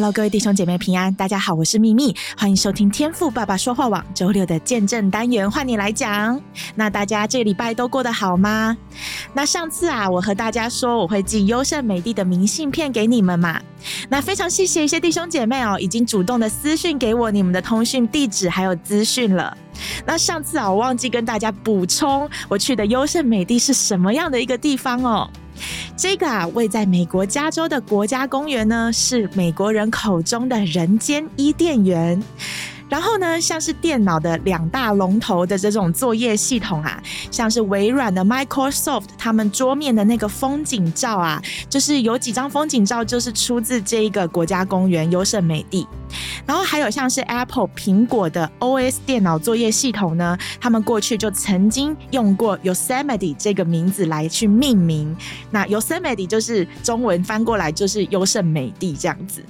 Hello，各位弟兄姐妹平安，大家好，我是秘密，欢迎收听天赋爸爸说话网周六的见证单元，换你来讲。那大家这礼拜都过得好吗？那上次啊，我和大家说我会寄优胜美地的明信片给你们嘛。那非常谢谢一些弟兄姐妹哦，已经主动的私讯给我你们的通讯地址还有资讯了。那上次啊，我忘记跟大家补充，我去的优胜美地是什么样的一个地方哦。这个啊，位在美国加州的国家公园呢，是美国人口中的人间伊甸园。然后呢，像是电脑的两大龙头的这种作业系统啊，像是微软的 Microsoft，他们桌面的那个风景照啊，就是有几张风景照就是出自这一个国家公园优胜美地。然后还有像是 Apple 苹果的 OS 电脑作业系统呢，他们过去就曾经用过 Yosemite 这个名字来去命名。那 Yosemite 就是中文翻过来就是优胜美地这样子。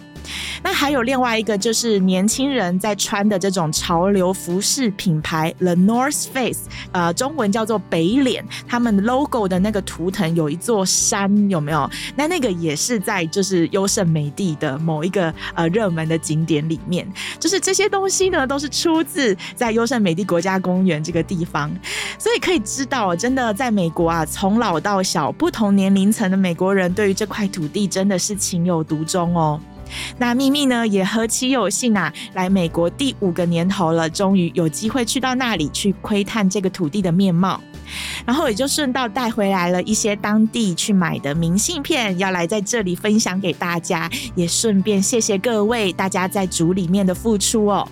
那还有另外一个，就是年轻人在穿的这种潮流服饰品牌 The North Face，呃，中文叫做北脸，他们 logo 的那个图腾有一座山，有没有？那那个也是在就是优胜美地的某一个呃热门的景点里面，就是这些东西呢，都是出自在优胜美地国家公园这个地方，所以可以知道，真的在美国啊，从老到小，不同年龄层的美国人对于这块土地真的是情有独钟哦。那秘密呢，也何其有幸啊，来美国第五个年头了，终于有机会去到那里去窥探这个土地的面貌，然后也就顺道带回来了一些当地去买的明信片，要来在这里分享给大家，也顺便谢谢各位大家在组里面的付出哦。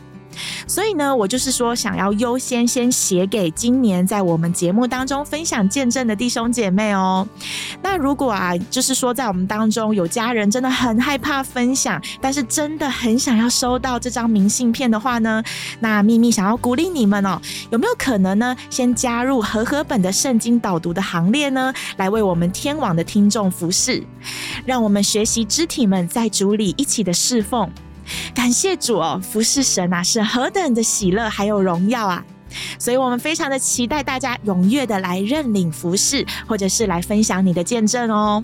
所以呢，我就是说，想要优先先写给今年在我们节目当中分享见证的弟兄姐妹哦。那如果啊，就是说在我们当中有家人真的很害怕分享，但是真的很想要收到这张明信片的话呢，那秘密想要鼓励你们哦，有没有可能呢，先加入和合本的圣经导读的行列呢，来为我们天网的听众服侍，让我们学习肢体们在主里一起的侍奉。感谢主哦，服侍神啊，是何等的喜乐，还有荣耀啊！所以我们非常的期待大家踊跃的来认领服侍，或者是来分享你的见证哦。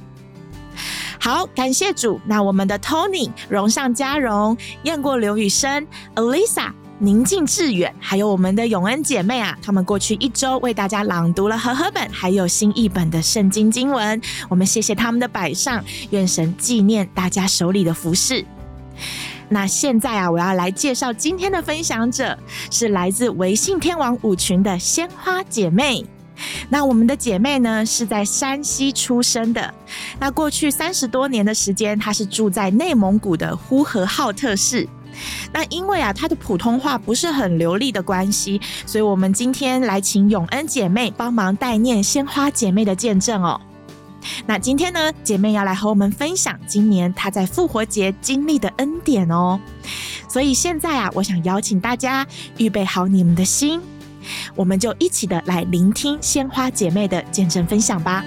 好，感谢主。那我们的 Tony 荣上加荣，雁过刘雨生，Alisa 宁静致远，还有我们的永恩姐妹啊，他们过去一周为大家朗读了和合本还有新译本的圣经经文，我们谢谢他们的摆上，愿神纪念大家手里的服侍。那现在啊，我要来介绍今天的分享者，是来自微信天王五群的鲜花姐妹。那我们的姐妹呢，是在山西出生的。那过去三十多年的时间，她是住在内蒙古的呼和浩特市。那因为啊，她的普通话不是很流利的关系，所以我们今天来请永恩姐妹帮忙代念鲜花姐妹的见证哦。那今天呢，姐妹要来和我们分享今年她在复活节经历的恩典哦。所以现在啊，我想邀请大家预备好你们的心，我们就一起的来聆听鲜花姐妹的见证分享吧。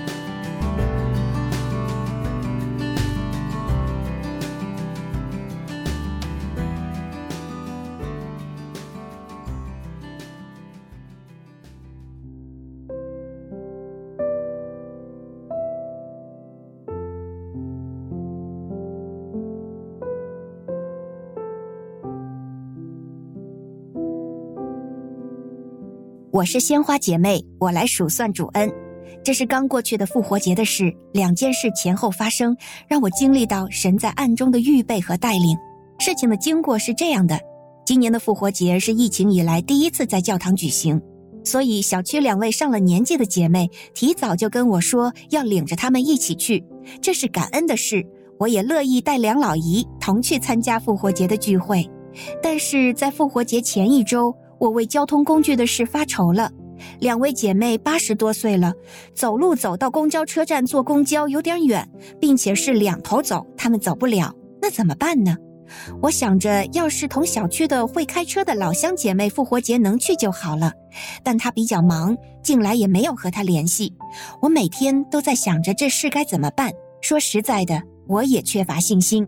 我是鲜花姐妹，我来数算主恩。这是刚过去的复活节的事，两件事前后发生，让我经历到神在暗中的预备和带领。事情的经过是这样的：今年的复活节是疫情以来第一次在教堂举行，所以小区两位上了年纪的姐妹提早就跟我说要领着他们一起去，这是感恩的事。我也乐意带梁老姨同去参加复活节的聚会，但是在复活节前一周。我为交通工具的事发愁了。两位姐妹八十多岁了，走路走到公交车站坐公交有点远，并且是两头走，她们走不了，那怎么办呢？我想着，要是同小区的会开车的老乡姐妹复活节能去就好了，但她比较忙，近来也没有和她联系。我每天都在想着这事该怎么办。说实在的，我也缺乏信心。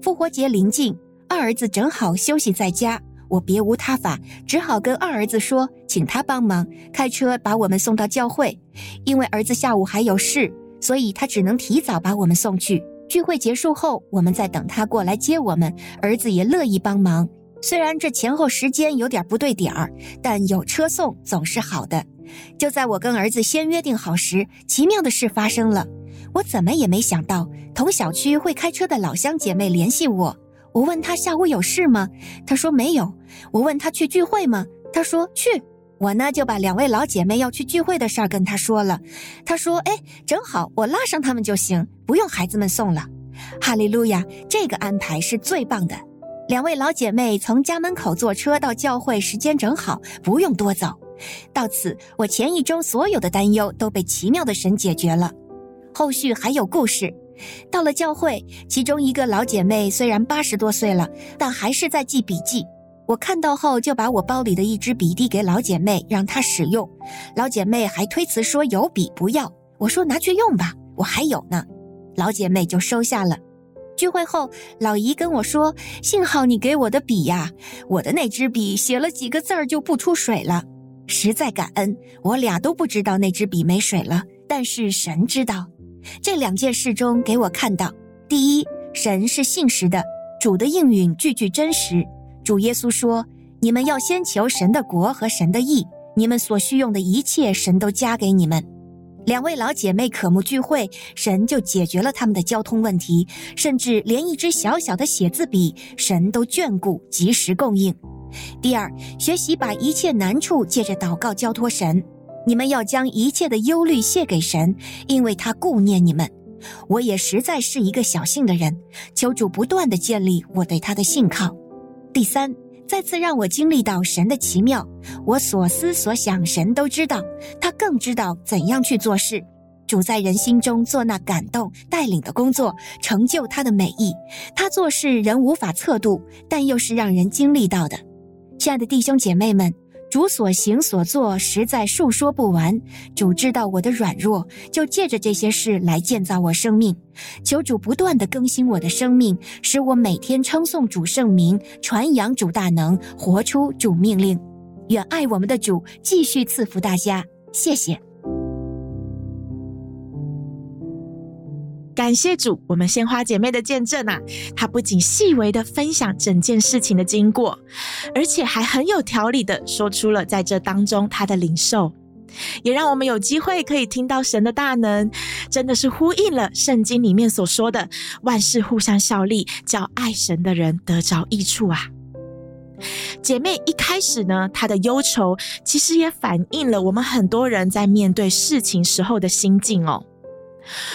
复活节临近，二儿子正好休息在家，我别无他法，只好跟二儿子说，请他帮忙开车把我们送到教会。因为儿子下午还有事，所以他只能提早把我们送去。聚会结束后，我们再等他过来接我们。儿子也乐意帮忙，虽然这前后时间有点不对点儿，但有车送总是好的。就在我跟儿子先约定好时，奇妙的事发生了。我怎么也没想到，同小区会开车的老乡姐妹联系我。我问她下午有事吗？她说没有。我问她去聚会吗？她说去。我呢就把两位老姐妹要去聚会的事儿跟她说了。她说：“哎，正好我拉上她们就行，不用孩子们送了。”哈利路亚，这个安排是最棒的。两位老姐妹从家门口坐车到教会，时间正好，不用多走。到此，我前一周所有的担忧都被奇妙的神解决了。后续还有故事。到了教会，其中一个老姐妹虽然八十多岁了，但还是在记笔记。我看到后，就把我包里的一支笔递给老姐妹，让她使用。老姐妹还推辞说有笔不要。我说拿去用吧，我还有呢。老姐妹就收下了。聚会后，老姨跟我说：“幸好你给我的笔呀，我的那支笔写了几个字儿就不出水了。”实在感恩，我俩都不知道那支笔没水了，但是神知道。这两件事中，给我看到：第一，神是信实的，主的应允句句真实。主耶稣说：“你们要先求神的国和神的义，你们所需用的一切，神都加给你们。”两位老姐妹渴慕聚会，神就解决了他们的交通问题，甚至连一支小小的写字笔，神都眷顾，及时供应。第二，学习把一切难处借着祷告交托神。你们要将一切的忧虑卸给神，因为他顾念你们。我也实在是一个小信的人，求主不断地建立我对他的信靠。第三，再次让我经历到神的奇妙。我所思所想，神都知道，他更知道怎样去做事。主在人心中做那感动带领的工作，成就他的美意。他做事人无法测度，但又是让人经历到的。亲爱的弟兄姐妹们。主所行所作，实在述说不完。主知道我的软弱，就借着这些事来建造我生命。求主不断地更新我的生命，使我每天称颂主圣名，传扬主大能，活出主命令。愿爱我们的主继续赐福大家。谢谢。感谢主，我们鲜花姐妹的见证啊，她不仅细微的分享整件事情的经过，而且还很有条理的说出了在这当中她的领受，也让我们有机会可以听到神的大能，真的是呼应了圣经里面所说的万事互相效力，叫爱神的人得着益处啊。姐妹一开始呢，她的忧愁其实也反映了我们很多人在面对事情时候的心境哦。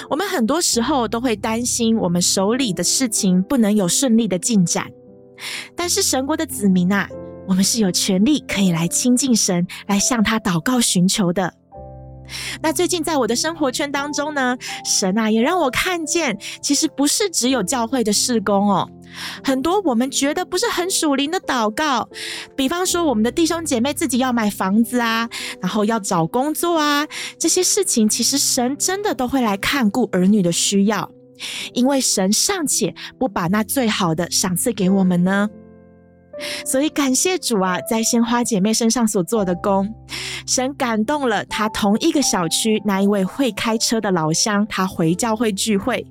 我们很多时候都会担心我们手里的事情不能有顺利的进展，但是神国的子民啊，我们是有权利可以来亲近神，来向他祷告寻求的。那最近在我的生活圈当中呢，神啊也让我看见，其实不是只有教会的事工哦。很多我们觉得不是很属灵的祷告，比方说我们的弟兄姐妹自己要买房子啊，然后要找工作啊，这些事情其实神真的都会来看顾儿女的需要，因为神尚且不把那最好的赏赐给我们呢。所以感谢主啊，在鲜花姐妹身上所做的工，神感动了她同一个小区那一位会开车的老乡，他回教会聚会。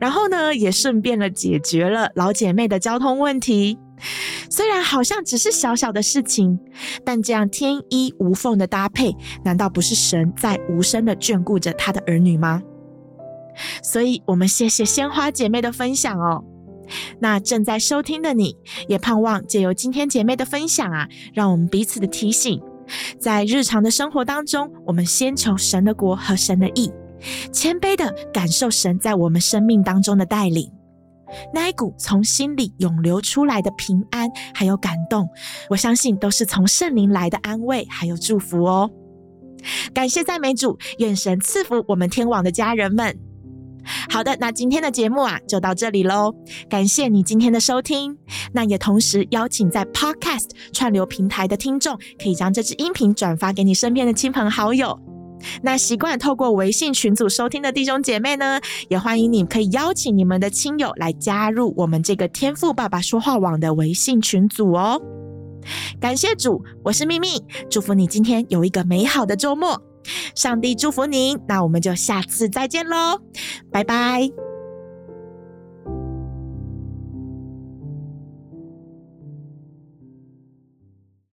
然后呢，也顺便了解决了老姐妹的交通问题。虽然好像只是小小的事情，但这样天衣无缝的搭配，难道不是神在无声的眷顾着他的儿女吗？所以，我们谢谢鲜花姐妹的分享哦。那正在收听的你，也盼望借由今天姐妹的分享啊，让我们彼此的提醒，在日常的生活当中，我们先求神的国和神的义。谦卑的感受神在我们生命当中的带领，那一股从心里涌流出来的平安还有感动，我相信都是从圣灵来的安慰还有祝福哦。感谢赞美主，愿神赐福我们天网的家人们。好的，那今天的节目啊就到这里喽，感谢你今天的收听。那也同时邀请在 Podcast 串流平台的听众，可以将这支音频转发给你身边的亲朋好友。那习惯透过微信群组收听的弟兄姐妹呢，也欢迎你可以邀请你们的亲友来加入我们这个天赋爸爸说话网的微信群组哦。感谢主，我是秘密，祝福你今天有一个美好的周末，上帝祝福您，那我们就下次再见喽，拜拜。